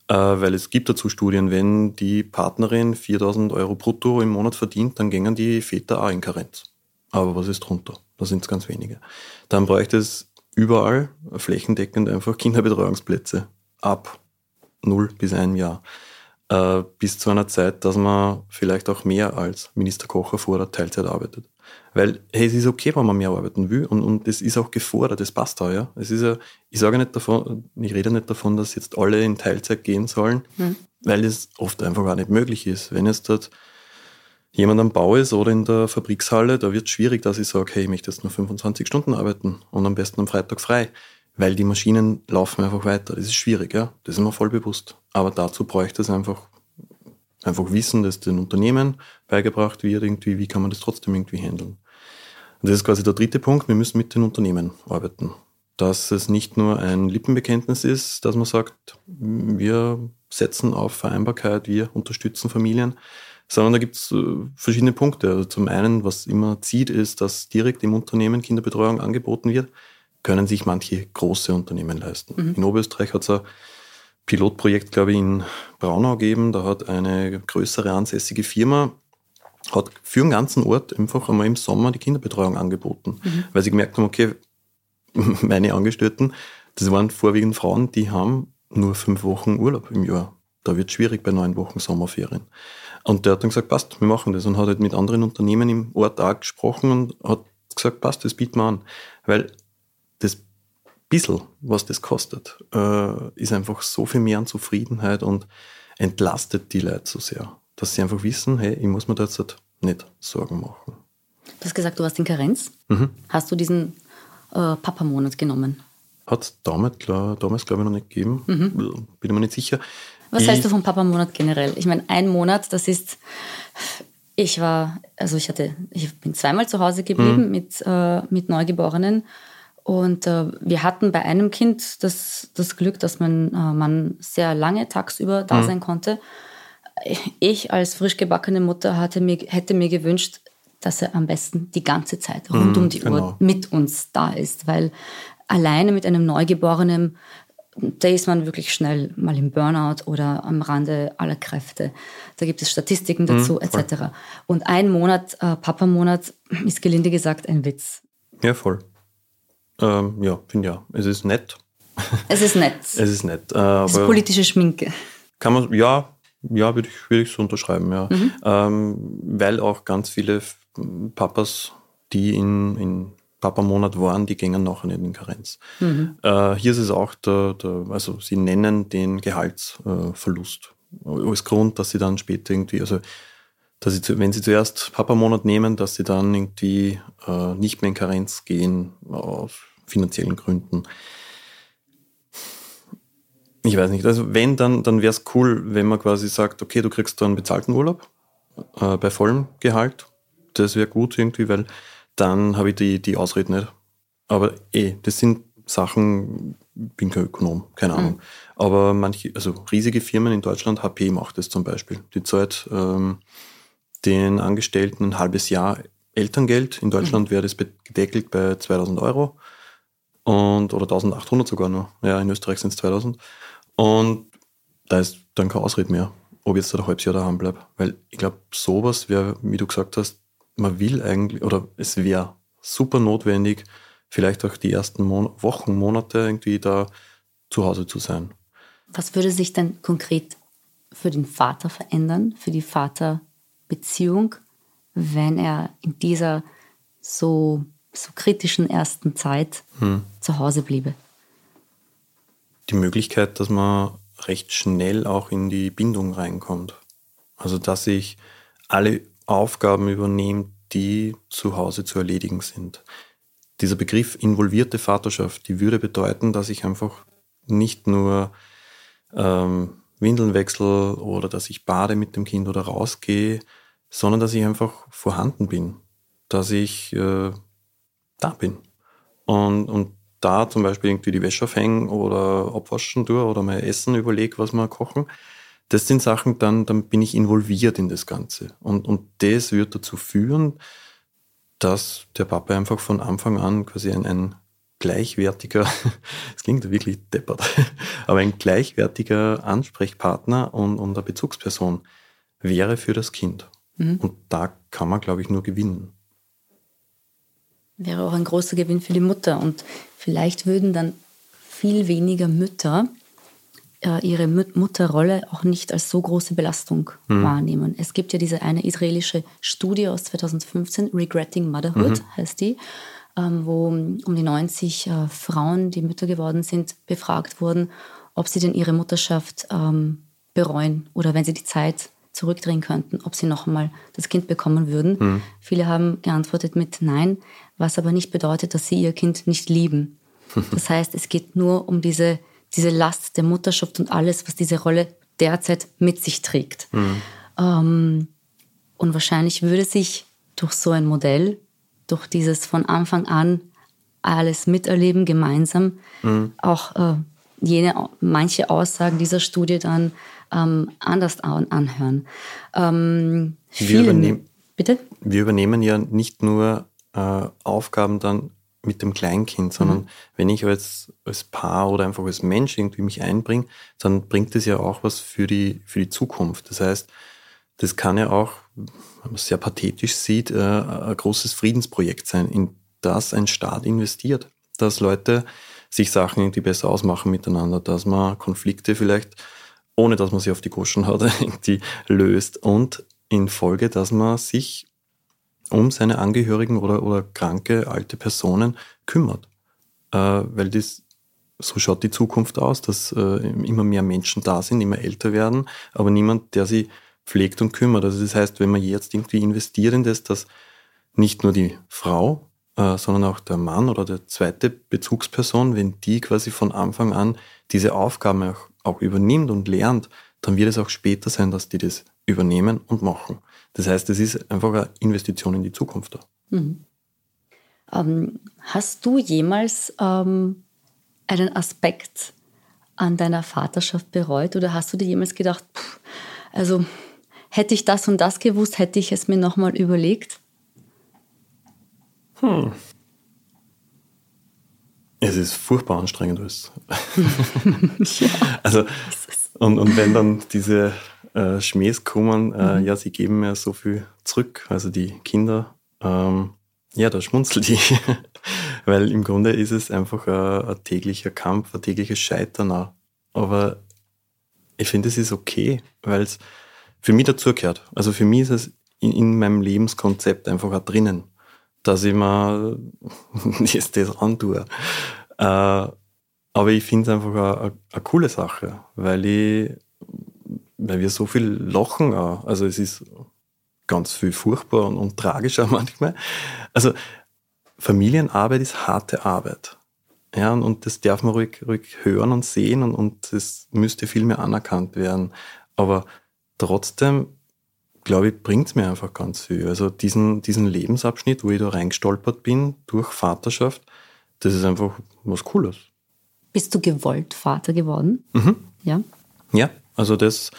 Äh, weil es gibt dazu Studien, wenn die Partnerin 4000 Euro brutto im Monat verdient, dann gängen die Väter auch in Karenz. Aber was ist drunter? Da sind es ganz wenige. Dann bräuchte es überall flächendeckend einfach Kinderbetreuungsplätze ab 0 bis ein Jahr äh, bis zu einer Zeit, dass man vielleicht auch mehr als Minister Kocher fordert, Teilzeit arbeitet. Weil, hey, es ist okay, wenn man mehr arbeiten will und, und das ist auch gefordert, das passt auch, ja. Es ist ja, ich sage nicht davon, ich rede nicht davon, dass jetzt alle in Teilzeit gehen sollen, mhm. weil es oft einfach auch nicht möglich ist. Wenn jetzt dort jemand am Bau ist oder in der Fabrikshalle, da wird es schwierig, dass ich sage, hey, ich möchte jetzt nur 25 Stunden arbeiten und am besten am Freitag frei weil die Maschinen laufen einfach weiter. Das ist schwierig, ja. Das ist mir voll bewusst. Aber dazu bräuchte es einfach, einfach Wissen, das den Unternehmen beigebracht wird, irgendwie, wie kann man das trotzdem irgendwie handeln. Und das ist quasi der dritte Punkt. Wir müssen mit den Unternehmen arbeiten. Dass es nicht nur ein Lippenbekenntnis ist, dass man sagt, wir setzen auf Vereinbarkeit, wir unterstützen Familien, sondern da gibt es äh, verschiedene Punkte. Also zum einen, was immer zieht, ist, dass direkt im Unternehmen Kinderbetreuung angeboten wird können sich manche große Unternehmen leisten. Mhm. In Oberösterreich hat es ein Pilotprojekt, glaube ich, in Braunau gegeben. Da hat eine größere ansässige Firma hat für den ganzen Ort einfach einmal im Sommer die Kinderbetreuung angeboten, mhm. weil sie gemerkt haben, okay, [laughs] meine Angestellten, das waren vorwiegend Frauen, die haben nur fünf Wochen Urlaub im Jahr. Da wird es schwierig bei neun Wochen Sommerferien. Und der hat dann gesagt, passt, wir machen das und hat halt mit anderen Unternehmen im Ort auch gesprochen und hat gesagt, passt, das bieten wir an. Weil das bisschen, was das kostet, äh, ist einfach so viel mehr an Zufriedenheit und entlastet die Leute so sehr, dass sie einfach wissen, hey, ich muss mir da jetzt halt nicht Sorgen machen. Du hast gesagt, du warst in Karenz. Mhm. Hast du diesen äh, Papa-Monat genommen? Hat es damals, damals glaube ich, noch nicht gegeben. Mhm. Bin mir nicht sicher. Was ich, heißt du vom Papa-Monat generell? Ich meine, ein Monat, das ist. Ich war, also ich hatte, ich bin zweimal zu Hause geblieben mhm. mit, äh, mit Neugeborenen und äh, wir hatten bei einem Kind das, das Glück, dass mein äh, Mann sehr lange tagsüber da mhm. sein konnte. Ich als frisch gebackene Mutter hatte mir, hätte mir gewünscht, dass er am besten die ganze Zeit rund mhm, um die genau. Uhr mit uns da ist, weil alleine mit einem Neugeborenen, da ist man wirklich schnell mal im Burnout oder am Rande aller Kräfte. Da gibt es Statistiken dazu, mhm, etc. Und ein Monat, äh, Papa-Monat, ist gelinde gesagt ein Witz. Ja, voll. Ähm, ja, finde ja. Es ist nett. Es ist nett. [laughs] es ist nett. Äh, es ist politische Schminke. Kann man, ja, ja, würde ich, würd ich so unterschreiben, ja. Mhm. Ähm, weil auch ganz viele Papas, die in, in Papa-Monat waren, die gingen nachher nicht in Karenz. Mhm. Äh, hier ist es auch, der, der, also sie nennen den Gehaltsverlust äh, als Grund, dass sie dann später irgendwie, also dass sie, wenn sie zuerst Papa-Monat nehmen, dass sie dann irgendwie äh, nicht mehr in Karenz gehen aus finanziellen Gründen. Ich weiß nicht. Also wenn, dann, dann wäre es cool, wenn man quasi sagt, okay, du kriegst dann bezahlten Urlaub äh, bei vollem Gehalt. Das wäre gut irgendwie, weil dann habe ich die, die Ausrede nicht. Aber eh, das sind Sachen, bin kein Ökonom, keine Ahnung. Mhm. Aber manche, also riesige Firmen in Deutschland, HP macht das zum Beispiel. Die zahlt ähm, den Angestellten ein halbes Jahr Elterngeld. In Deutschland mhm. wäre das gedeckelt bei 2000 Euro und oder 1800 sogar nur. Ja, in Österreich sind es 2000. Und da ist dann keine Ausrede mehr, ob ich jetzt ein halbes Jahr daheim bleibe. Weil ich glaube, sowas wäre, wie du gesagt hast, man will eigentlich, oder es wäre super notwendig, vielleicht auch die ersten Mon Wochen, Monate irgendwie da zu Hause zu sein. Was würde sich denn konkret für den Vater verändern, für die Vaterbeziehung, wenn er in dieser so, so kritischen ersten Zeit hm. zu Hause bliebe? die Möglichkeit, dass man recht schnell auch in die Bindung reinkommt. Also dass ich alle Aufgaben übernehme, die zu Hause zu erledigen sind. Dieser Begriff involvierte Vaterschaft, die würde bedeuten, dass ich einfach nicht nur ähm, Windeln wechsle oder dass ich bade mit dem Kind oder rausgehe, sondern dass ich einfach vorhanden bin, dass ich äh, da bin. Und, und da zum Beispiel irgendwie die Wäsche aufhängen oder abwaschen tue oder mal Essen überlege, was wir kochen. Das sind Sachen, dann, dann bin ich involviert in das Ganze. Und, und das wird dazu führen, dass der Papa einfach von Anfang an quasi ein, ein gleichwertiger, [laughs] es klingt wirklich deppert, [laughs] aber ein gleichwertiger Ansprechpartner und, und eine Bezugsperson wäre für das Kind. Mhm. Und da kann man, glaube ich, nur gewinnen wäre auch ein großer Gewinn für die Mutter. Und vielleicht würden dann viel weniger Mütter ihre Mutterrolle auch nicht als so große Belastung mhm. wahrnehmen. Es gibt ja diese eine israelische Studie aus 2015, Regretting Motherhood mhm. heißt die, ähm, wo um die 90 äh, Frauen, die Mütter geworden sind, befragt wurden, ob sie denn ihre Mutterschaft ähm, bereuen oder wenn sie die Zeit zurückdrehen könnten, ob sie noch einmal das Kind bekommen würden. Mhm. Viele haben geantwortet mit Nein, was aber nicht bedeutet, dass sie ihr Kind nicht lieben. [laughs] Das heißt, es geht nur um diese, diese Last der Mutterschaft und alles, was diese Rolle derzeit mit sich trägt. Mhm. Ähm, und wahrscheinlich würde sich durch so ein Modell, durch dieses von Anfang an alles miterleben, gemeinsam, mhm. auch äh, jene, manche Aussagen dieser Studie dann ähm, anders anhören. Ähm, wir, übernehmen, bitte? wir übernehmen ja nicht nur äh, Aufgaben dann mit dem Kleinkind, sondern mhm. wenn ich als, als Paar oder einfach als Mensch irgendwie mich einbringe, dann bringt es ja auch was für die, für die Zukunft. Das heißt, das kann ja auch, wenn man es sehr pathetisch sieht, äh, ein großes Friedensprojekt sein, in das ein Staat investiert, dass Leute sich Sachen irgendwie besser ausmachen miteinander, dass man Konflikte vielleicht, ohne dass man sie auf die Goschen hat, [laughs] irgendwie löst und in Folge, dass man sich um seine Angehörigen oder, oder kranke alte Personen kümmert. Äh, weil das, so schaut die Zukunft aus, dass äh, immer mehr Menschen da sind, immer älter werden, aber niemand, der sie pflegt und kümmert. Also das heißt, wenn man jetzt irgendwie investiert in das, dass nicht nur die Frau äh, sondern auch der Mann oder der zweite Bezugsperson, wenn die quasi von Anfang an diese Aufgaben auch, auch übernimmt und lernt, dann wird es auch später sein, dass die das übernehmen und machen. Das heißt, es ist einfach eine Investition in die Zukunft da. Mhm. Ähm, hast du jemals ähm, einen Aspekt an deiner Vaterschaft bereut oder hast du dir jemals gedacht, pff, also hätte ich das und das gewusst, hätte ich es mir nochmal überlegt? Hm. Es ist furchtbar anstrengend alles. [laughs] ja, also, und, und wenn dann diese äh, Schmähs kommen, äh, mhm. ja, sie geben mir so viel zurück, also die Kinder, ähm, ja, da schmunzelt ich. [laughs] Weil im Grunde ist es einfach ein, ein täglicher Kampf, ein tägliches Scheitern auch. Aber ich finde, es ist okay, weil es für mich dazugehört. Also für mich ist es in, in meinem Lebenskonzept einfach auch drinnen, dass ich mir [laughs] jetzt das antue. Äh, aber ich finde es einfach eine, eine, coole Sache, weil ich, weil wir so viel lachen auch. Also es ist ganz viel furchtbar und, und tragisch auch [laughs] manchmal. Also Familienarbeit ist harte Arbeit. Ja, und, und das darf man ruhig, ruhig hören und sehen und, und das müsste viel mehr anerkannt werden. Aber trotzdem, glaube ich, bringt es mir einfach ganz viel. Also diesen, diesen Lebensabschnitt, wo ich da reingestolpert bin durch Vaterschaft, das ist einfach was Cooles. Bist du gewollt Vater geworden? Mhm. Ja. Ja, also das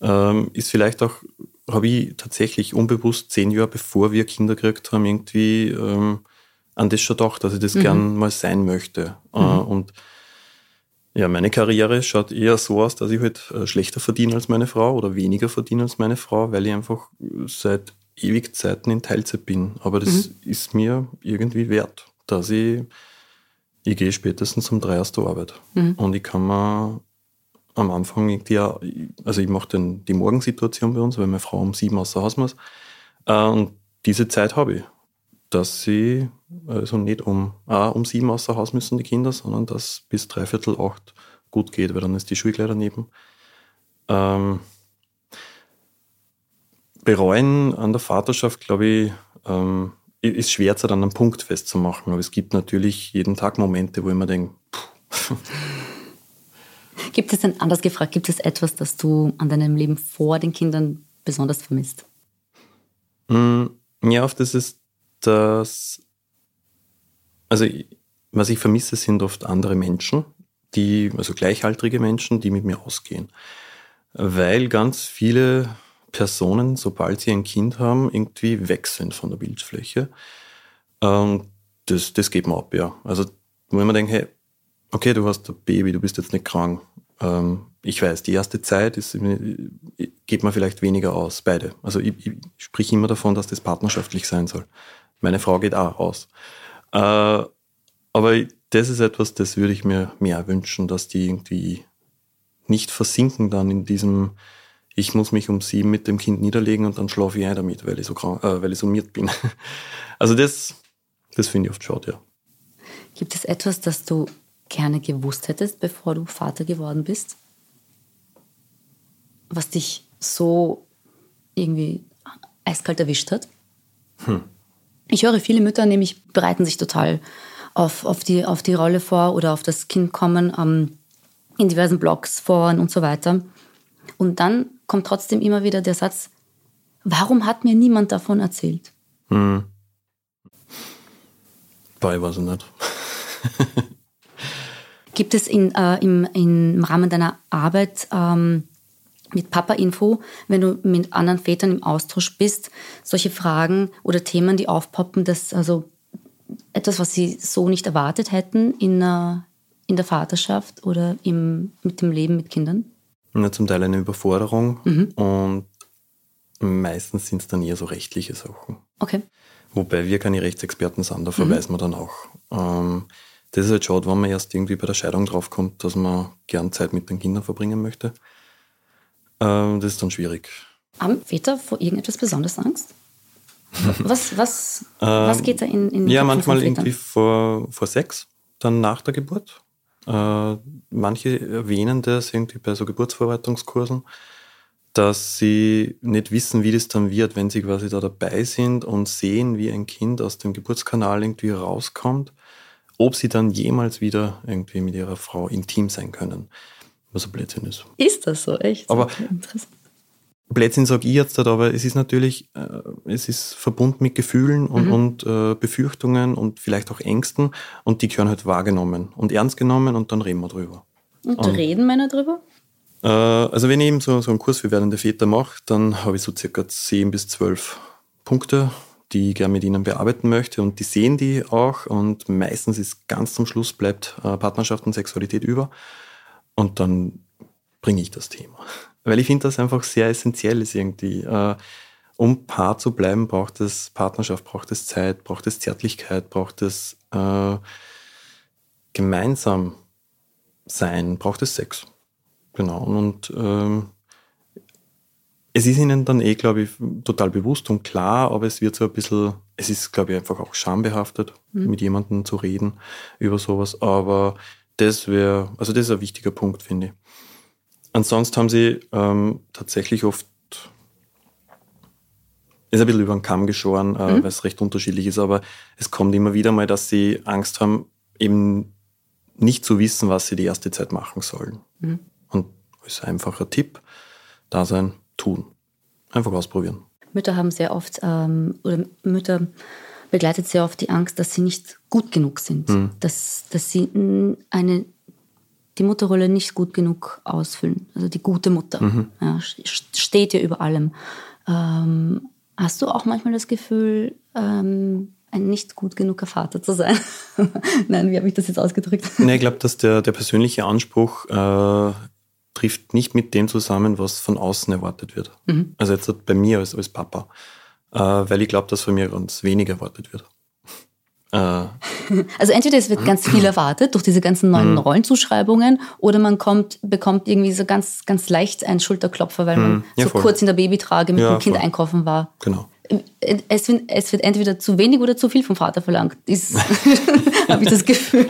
ähm, ist vielleicht auch, habe ich tatsächlich unbewusst zehn Jahre bevor wir Kinder gekriegt haben, irgendwie ähm, an das schon gedacht, dass ich das mhm. gern mal sein möchte. Äh, mhm. Und ja, meine Karriere schaut eher so aus, dass ich halt äh, schlechter verdiene als meine Frau oder weniger verdiene als meine Frau, weil ich einfach seit ewig Zeiten in Teilzeit bin. Aber das mhm. ist mir irgendwie wert, dass ich, ich gehe spätestens um drei aus der Arbeit. Mhm. Und ich kann mir am Anfang irgendwie, also ich mache die Morgensituation bei uns, weil meine Frau um sieben außer Haus muss. Äh, und diese Zeit habe ich dass sie also nicht um, auch um sieben außer Haus müssen, die Kinder, sondern dass bis dreiviertel acht gut geht, weil dann ist die Schule daneben. Ähm, bereuen an der Vaterschaft, glaube ich, ähm, ist schwer dann einen Punkt festzumachen. Aber es gibt natürlich jeden Tag Momente, wo ich mir denke, [laughs] Gibt es denn, anders gefragt, gibt es etwas, das du an deinem Leben vor den Kindern besonders vermisst? Mm, ja, das ist dass, also was ich vermisse, sind oft andere Menschen, die, also gleichaltrige Menschen, die mit mir ausgehen. Weil ganz viele Personen, sobald sie ein Kind haben, irgendwie weg sind von der Bildfläche. Und das, das geht mir ab, ja. Also, wenn man denkt, hey, okay, du hast ein Baby, du bist jetzt nicht krank. Ähm, ich weiß, die erste Zeit ist, geht man vielleicht weniger aus, beide. Also ich, ich sprich immer davon, dass das partnerschaftlich sein soll. Meine Frau geht auch aus. Äh, aber das ist etwas, das würde ich mir mehr wünschen, dass die irgendwie nicht versinken dann in diesem, ich muss mich um sieben mit dem Kind niederlegen und dann schlafe ich ein damit, weil ich so krank, äh, weil ich summiert bin. [laughs] Also das, das finde ich oft schade, ja. Gibt es etwas, das du gerne gewusst hättest, bevor du Vater geworden bist? Was dich so irgendwie eiskalt erwischt hat? Hm. Ich höre viele Mütter nämlich bereiten sich total auf, auf, die, auf die Rolle vor oder auf das Kind kommen ähm, in diversen Blogs vor und so weiter. Und dann kommt trotzdem immer wieder der Satz, warum hat mir niemand davon erzählt? Hm. Bei weiß ich nicht. Gibt es in, äh, im, im Rahmen deiner Arbeit ähm, mit Papa-Info, wenn du mit anderen Vätern im Austausch bist, solche Fragen oder Themen, die aufpoppen, das also etwas, was sie so nicht erwartet hätten in, in der Vaterschaft oder im, mit dem Leben mit Kindern? Ja, zum Teil eine Überforderung mhm. und meistens sind es dann eher so rechtliche Sachen. Okay. Wobei wir keine Rechtsexperten sind, da verweisen mhm. wir dann auch. Ähm, das ist halt schade, wenn man erst irgendwie bei der Scheidung draufkommt, dass man gern Zeit mit den Kindern verbringen möchte. Ähm, das ist dann schwierig. Haben Väter vor irgendetwas besonders Angst? [laughs] Was, was, was geht da in, in Ja, manchmal irgendwie vor, vor Sex, dann nach der Geburt. Äh, manche erwähnen das irgendwie bei so Geburtsvorbereitungskursen, dass sie nicht wissen, wie das dann wird, wenn sie quasi da dabei sind und sehen, wie ein Kind aus dem Geburtskanal irgendwie rauskommt, ob sie dann jemals wieder irgendwie mit ihrer Frau intim sein können was ein Blödsinn ist. Ist das so, echt? Aber Interessant. Blödsinn sage ich jetzt nicht, aber es ist natürlich, äh, es ist verbunden mit Gefühlen und, mhm. und äh, Befürchtungen und vielleicht auch Ängsten und die gehören halt wahrgenommen und ernst genommen und dann reden wir drüber. Und, und reden Männer drüber? Äh, also wenn ich eben so, so einen Kurs für werdende Väter mache, dann habe ich so circa 10 bis 12 Punkte, die ich gerne mit ihnen bearbeiten möchte und die sehen die auch und meistens ist ganz zum Schluss bleibt äh, Partnerschaft und Sexualität über und dann bringe ich das Thema. [laughs] Weil ich finde das einfach sehr essentiell ist irgendwie. Äh, um Paar zu bleiben, braucht es Partnerschaft, braucht es Zeit, braucht es Zärtlichkeit, braucht es äh, gemeinsam sein, braucht es Sex. Genau. Und ähm, es ist ihnen dann eh, glaube ich, total bewusst und klar, aber es wird so ein bisschen, es ist, glaube ich, einfach auch schambehaftet, mhm. mit jemandem zu reden über sowas. Aber das wäre, also das ist ein wichtiger Punkt, finde ich. Ansonsten haben sie ähm, tatsächlich oft ist ein bisschen über den Kamm geschoren, äh, mhm. weil es recht unterschiedlich ist, aber es kommt immer wieder mal, dass sie Angst haben, eben nicht zu wissen, was sie die erste Zeit machen sollen. Mhm. Und ist einfach ein Tipp, da sein, tun. Einfach ausprobieren. Mütter haben sehr oft, ähm, oder Mütter begleitet sehr oft die Angst, dass sie nicht gut genug sind, mhm. dass, dass sie eine, die Mutterrolle nicht gut genug ausfüllen. Also die gute Mutter mhm. ja, steht ja über allem. Ähm, Hast du auch manchmal das Gefühl, ähm, ein nicht gut genuger Vater zu sein? [laughs] Nein, wie habe ich das jetzt ausgedrückt? Nee, ich glaube, dass der, der persönliche Anspruch äh, trifft nicht mit dem zusammen, was von außen erwartet wird. Mhm. Also jetzt bei mir als, als Papa. Äh, weil ich glaube, dass von mir ganz wenig erwartet wird. Äh. [laughs] Also entweder es wird ganz viel erwartet durch diese ganzen neuen mhm. Rollenzuschreibungen oder man kommt, bekommt irgendwie so ganz, ganz leicht einen Schulterklopfer, weil man mhm. ja, so voll. kurz in der Babytrage mit ja, dem Kind voll. einkaufen war. Genau. Es wird, es wird entweder zu wenig oder zu viel vom Vater verlangt. [laughs] Habe ich das Gefühl.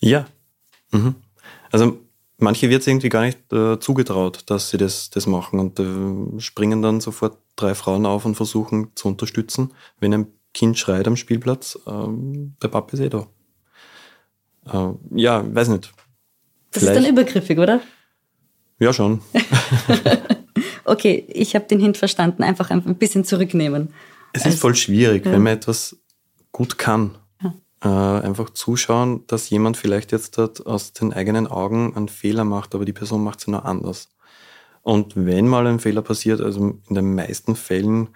Ja. Mhm. Also manche wird es irgendwie gar nicht äh, zugetraut, dass sie das, das machen und äh, springen dann sofort drei Frauen auf und versuchen zu unterstützen, wenn ein Kind schreit am Spielplatz, ähm, der Papa ist eh da. Äh, ja, weiß nicht. Das Vielleicht. ist dann übergriffig, oder? Ja, schon. [laughs] okay, ich habe den Hint verstanden. Einfach ein bisschen zurücknehmen. Es also, ist voll schwierig, ja. wenn man etwas gut kann. Äh, einfach zuschauen, dass jemand vielleicht jetzt dort aus den eigenen Augen einen Fehler macht, aber die Person macht es nur anders. Und wenn mal ein Fehler passiert, also in den meisten Fällen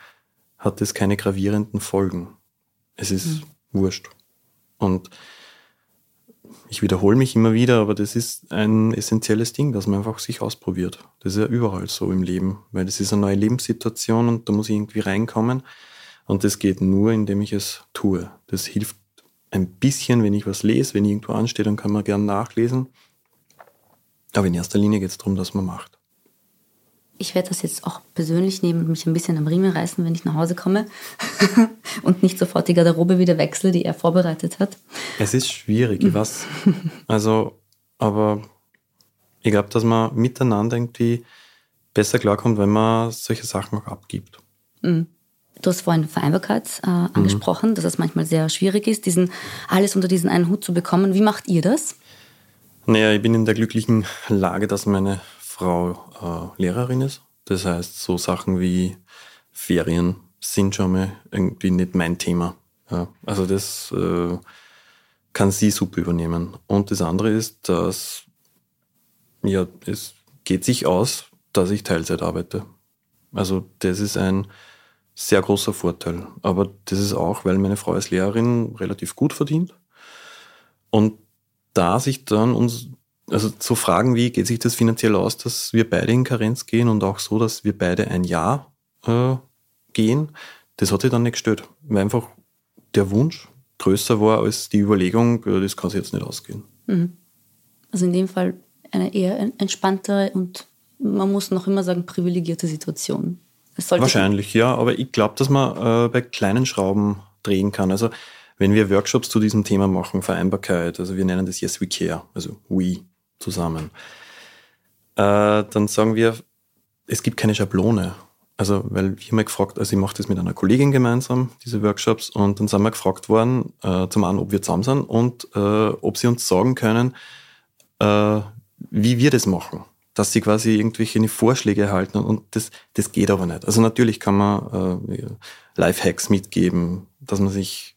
hat es keine gravierenden Folgen. Es ist mhm. wurscht. Und ich wiederhole mich immer wieder, aber das ist ein essentielles Ding, dass man einfach sich ausprobiert. Das ist ja überall so im Leben, weil das ist eine neue Lebenssituation und da muss ich irgendwie reinkommen. Und das geht nur, indem ich es tue. Das hilft ein bisschen, wenn ich was lese, wenn irgendwo ansteht, dann kann man gern nachlesen. Aber in erster Linie geht es darum, dass man macht ich werde das jetzt auch persönlich nehmen und mich ein bisschen am Riemen reißen, wenn ich nach Hause komme [laughs] und nicht sofort die Garderobe wieder wechsle, die er vorbereitet hat. Es ist schwierig, ich weiß. Also, aber ich glaube, dass man miteinander irgendwie besser klarkommt, wenn man solche Sachen auch abgibt. Mhm. Du hast vorhin Vereinbarkeit äh, angesprochen, mhm. dass es manchmal sehr schwierig ist, diesen, alles unter diesen einen Hut zu bekommen. Wie macht ihr das? Naja, ich bin in der glücklichen Lage, dass meine Frau äh, Lehrerin ist. Das heißt, so Sachen wie Ferien sind schon mal irgendwie nicht mein Thema. Ja, also das äh, kann sie super übernehmen. Und das andere ist, dass ja, es geht sich aus, dass ich Teilzeit arbeite. Also das ist ein sehr großer Vorteil. Aber das ist auch, weil meine Frau als Lehrerin relativ gut verdient. Und da sich dann uns also so Fragen wie, geht sich das finanziell aus, dass wir beide in Karenz gehen und auch so, dass wir beide ein Jahr äh, gehen, das hat sich dann nicht gestört, weil einfach der Wunsch größer war als die Überlegung, das kann sich jetzt nicht ausgehen. Mhm. Also in dem Fall eine eher entspanntere und man muss noch immer sagen privilegierte Situation. Wahrscheinlich, ja, aber ich glaube, dass man äh, bei kleinen Schrauben drehen kann. Also wenn wir Workshops zu diesem Thema machen, Vereinbarkeit, also wir nennen das Yes We Care, also We zusammen. Äh, dann sagen wir, es gibt keine Schablone. Also, weil ich mal gefragt, also ich mache das mit einer Kollegin gemeinsam, diese Workshops, und dann sind wir gefragt worden, äh, zum einen, ob wir zusammen sind und äh, ob sie uns sagen können, äh, wie wir das machen. Dass sie quasi irgendwelche Vorschläge erhalten und das, das geht aber nicht. Also natürlich kann man äh, Lifehacks mitgeben, dass man sich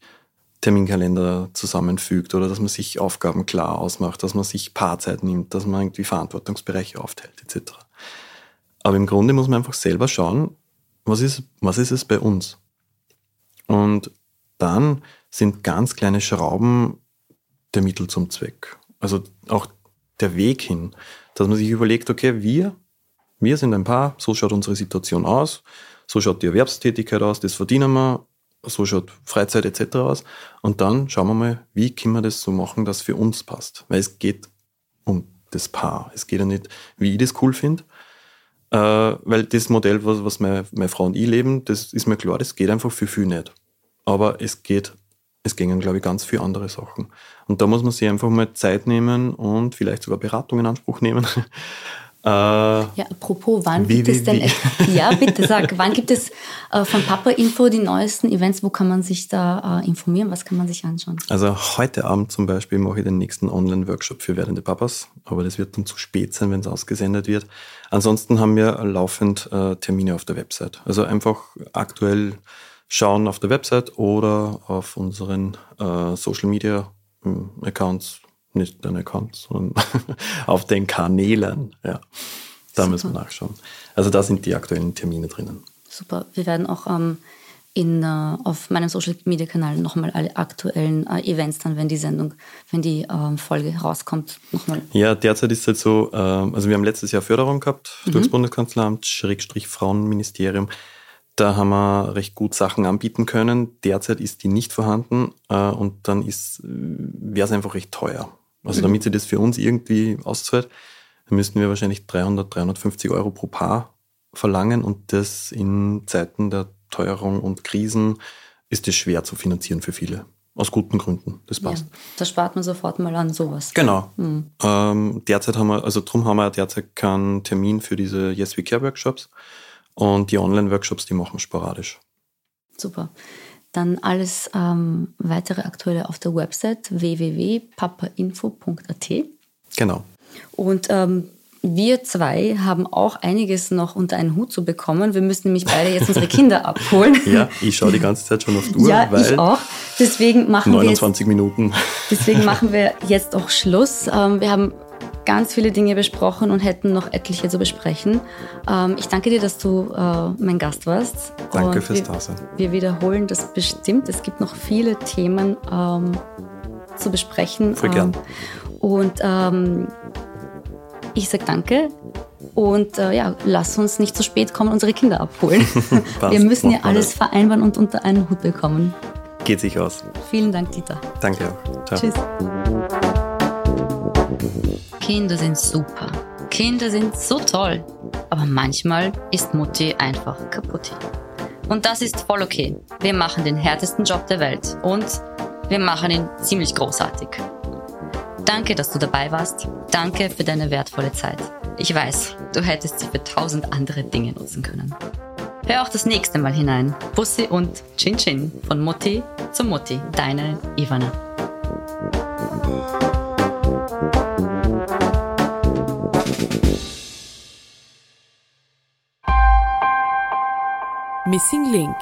Terminkalender zusammenfügt oder dass man sich Aufgaben klar ausmacht, dass man sich Paarzeit nimmt, dass man irgendwie Verantwortungsbereiche aufteilt etc. Aber im Grunde muss man einfach selber schauen, was ist, was ist es bei uns? Und dann sind ganz kleine Schrauben der Mittel zum Zweck. Also auch der Weg hin, dass man sich überlegt, okay, wir, wir sind ein Paar, so schaut unsere Situation aus, so schaut die Erwerbstätigkeit aus, das verdienen wir, so schaut Freizeit etc. aus. Und dann schauen wir mal, wie können wir das so machen, dass für uns passt. Weil es geht um das Paar. Es geht ja nicht, wie ich das cool finde, äh, weil das Modell, was, was meine, meine Frau und ich leben, das ist mir klar, das geht einfach für viel nicht. Aber es geht, es gingen, glaube ich, ganz viele andere Sachen. Und da muss man sich einfach mal Zeit nehmen und vielleicht sogar Beratung in Anspruch nehmen, [laughs] Äh, ja, apropos, wann wie, gibt wie, es denn, wie? [laughs] ja, bitte sag, wann gibt es äh, von Papa Info die neuesten Events? Wo kann man sich da äh, informieren? Was kann man sich anschauen? Also heute Abend zum Beispiel mache ich den nächsten Online-Workshop für werdende Papas, aber das wird dann zu spät sein, wenn es ausgesendet wird. Ansonsten haben wir laufend äh, Termine auf der Website. Also einfach aktuell schauen auf der Website oder auf unseren äh, Social Media hm, Accounts nicht den Account, sondern [laughs] auf den Kanälen. Ja, da Super. müssen wir nachschauen. Also da sind die aktuellen Termine drinnen. Super. Wir werden auch ähm, in, äh, auf meinem Social Media Kanal nochmal alle aktuellen äh, Events dann, wenn die Sendung, wenn die äh, Folge rauskommt, nochmal. Ja, derzeit ist es halt so, ähm, also wir haben letztes Jahr Förderung gehabt mhm. durchs Bundeskanzleramt, Schrägstrich Frauenministerium. Da haben wir recht gut Sachen anbieten können. Derzeit ist die nicht vorhanden äh, und dann wäre es einfach recht teuer. Also damit sie das für uns irgendwie auszahlt, müssten wir wahrscheinlich 300, 350 Euro pro Paar verlangen und das in Zeiten der Teuerung und Krisen ist es schwer zu finanzieren für viele. Aus guten Gründen. Das passt. Ja, da spart man sofort mal an sowas. Genau. Mhm. Ähm, derzeit haben wir, also drum haben wir derzeit keinen Termin für diese Yes We Care Workshops und die Online-Workshops, die machen wir sporadisch. Super. Dann alles ähm, weitere Aktuelle auf der Website www.papainfo.at. Genau. Und ähm, wir zwei haben auch einiges noch unter einen Hut zu bekommen. Wir müssen nämlich beide jetzt unsere Kinder [laughs] abholen. Ja, ich schaue die ganze Zeit schon auf die Uhr. Ja, ich auch. Deswegen machen 29 wir jetzt, Minuten. Deswegen machen wir jetzt auch Schluss. Ähm, wir haben ganz viele Dinge besprochen und hätten noch etliche zu besprechen. Ähm, ich danke dir, dass du äh, mein Gast warst. Danke und fürs Dasein. Wir wiederholen das bestimmt. Es gibt noch viele Themen ähm, zu besprechen. Voll gern. und ähm, ich sage danke und äh, ja, lass uns nicht zu spät kommen, unsere Kinder abholen. [laughs] wir müssen ja alles vereinbaren und unter einen Hut bekommen. Geht sich aus. Vielen Dank, Dieter. Danke auch. Ciao. Tschüss. Kinder sind super. Kinder sind so toll. Aber manchmal ist Mutti einfach kaputt. Und das ist voll okay. Wir machen den härtesten Job der Welt und wir machen ihn ziemlich großartig. Danke, dass du dabei warst. Danke für deine wertvolle Zeit. Ich weiß, du hättest sie für tausend andere Dinge nutzen können. Hör auch das nächste Mal hinein. Bussi und Chin Chin von Mutti zu Mutti. Deine Ivana. Missing Link